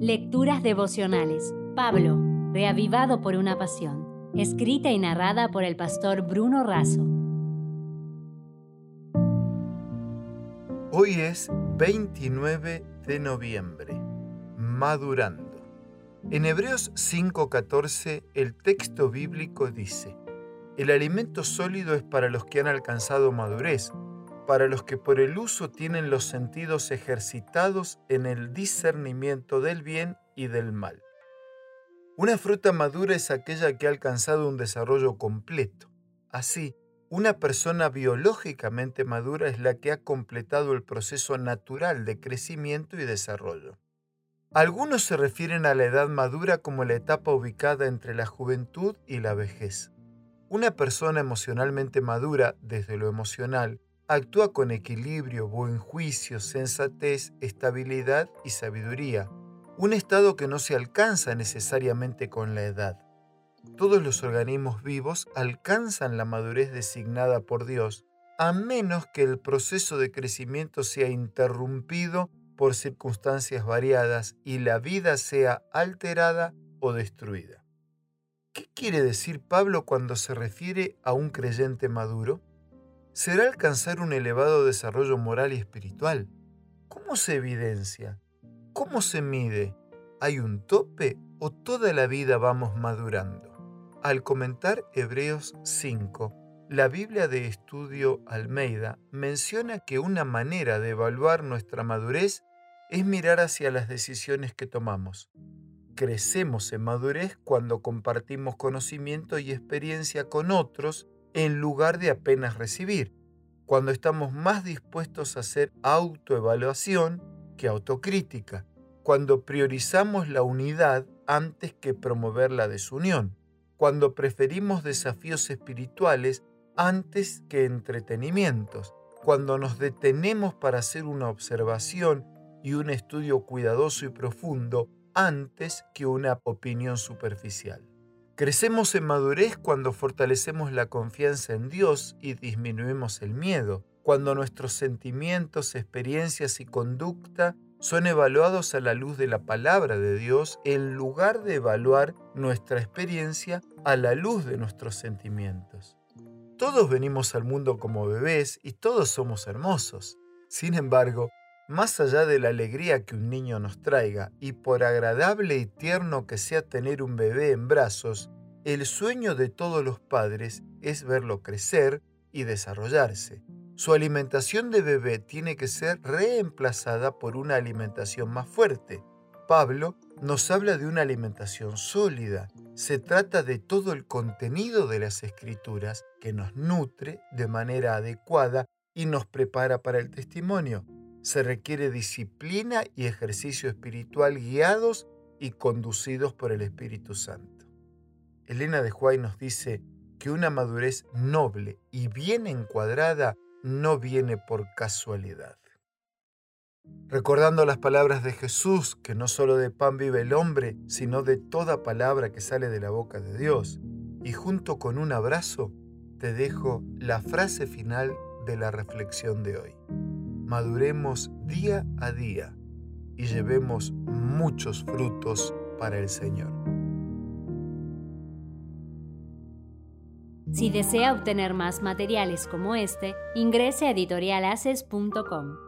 Lecturas devocionales. Pablo, reavivado por una pasión. Escrita y narrada por el pastor Bruno Razo. Hoy es 29 de noviembre. Madurando. En Hebreos 5:14 el texto bíblico dice, El alimento sólido es para los que han alcanzado madurez para los que por el uso tienen los sentidos ejercitados en el discernimiento del bien y del mal. Una fruta madura es aquella que ha alcanzado un desarrollo completo. Así, una persona biológicamente madura es la que ha completado el proceso natural de crecimiento y desarrollo. Algunos se refieren a la edad madura como la etapa ubicada entre la juventud y la vejez. Una persona emocionalmente madura, desde lo emocional, Actúa con equilibrio, buen juicio, sensatez, estabilidad y sabiduría, un estado que no se alcanza necesariamente con la edad. Todos los organismos vivos alcanzan la madurez designada por Dios, a menos que el proceso de crecimiento sea interrumpido por circunstancias variadas y la vida sea alterada o destruida. ¿Qué quiere decir Pablo cuando se refiere a un creyente maduro? Será alcanzar un elevado desarrollo moral y espiritual. ¿Cómo se evidencia? ¿Cómo se mide? ¿Hay un tope o toda la vida vamos madurando? Al comentar Hebreos 5, la Biblia de Estudio Almeida menciona que una manera de evaluar nuestra madurez es mirar hacia las decisiones que tomamos. Crecemos en madurez cuando compartimos conocimiento y experiencia con otros en lugar de apenas recibir, cuando estamos más dispuestos a hacer autoevaluación que autocrítica, cuando priorizamos la unidad antes que promover la desunión, cuando preferimos desafíos espirituales antes que entretenimientos, cuando nos detenemos para hacer una observación y un estudio cuidadoso y profundo antes que una opinión superficial. Crecemos en madurez cuando fortalecemos la confianza en Dios y disminuimos el miedo, cuando nuestros sentimientos, experiencias y conducta son evaluados a la luz de la palabra de Dios en lugar de evaluar nuestra experiencia a la luz de nuestros sentimientos. Todos venimos al mundo como bebés y todos somos hermosos. Sin embargo, más allá de la alegría que un niño nos traiga, y por agradable y tierno que sea tener un bebé en brazos, el sueño de todos los padres es verlo crecer y desarrollarse. Su alimentación de bebé tiene que ser reemplazada por una alimentación más fuerte. Pablo nos habla de una alimentación sólida. Se trata de todo el contenido de las escrituras que nos nutre de manera adecuada y nos prepara para el testimonio se requiere disciplina y ejercicio espiritual guiados y conducidos por el Espíritu Santo. Elena de Huay nos dice que una madurez noble y bien encuadrada no viene por casualidad. Recordando las palabras de Jesús, que no solo de pan vive el hombre, sino de toda palabra que sale de la boca de Dios, y junto con un abrazo, te dejo la frase final de la reflexión de hoy maduremos día a día y llevemos muchos frutos para el Señor. Si desea obtener más materiales como este, ingrese a editorialaces.com.